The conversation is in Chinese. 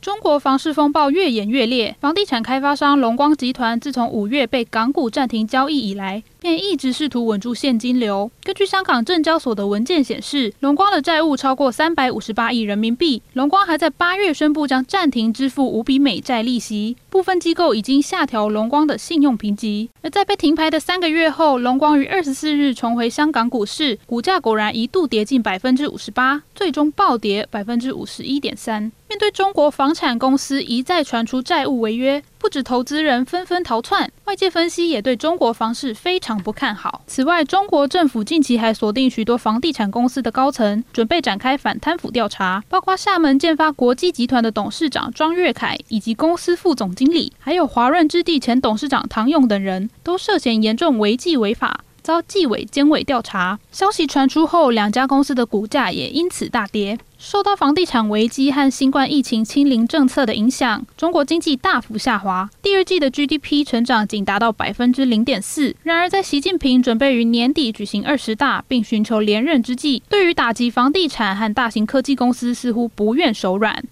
中国房市风暴越演越烈，房地产开发商龙光集团自从五月被港股暂停交易以来，便一直试图稳住现金流。根据香港证交所的文件显示，龙光的债务超过三百五十八亿人民币。龙光还在八月宣布将暂停支付五笔美债利息，部分机构已经下调龙光的信用评级。而在被停牌的三个月后，龙光于二十四日重回香港股市，股价果然一度跌近百分之五十八，最终暴跌百分之五十一点三。对中国房产公司一再传出债务违约，不止投资人纷纷逃窜，外界分析也对中国房市非常不看好。此外，中国政府近期还锁定许多房地产公司的高层，准备展开反贪腐调查，包括厦门建发国际集团的董事长庄月凯以及公司副总经理，还有华润置地前董事长唐勇等人，都涉嫌严重违纪违法。遭纪委监委调查，消息传出后，两家公司的股价也因此大跌。受到房地产危机和新冠疫情清零政策的影响，中国经济大幅下滑，第二季的 GDP 成长仅达到百分之零点四。然而，在习近平准备于年底举行二十大并寻求连任之际，对于打击房地产和大型科技公司似乎不愿手软。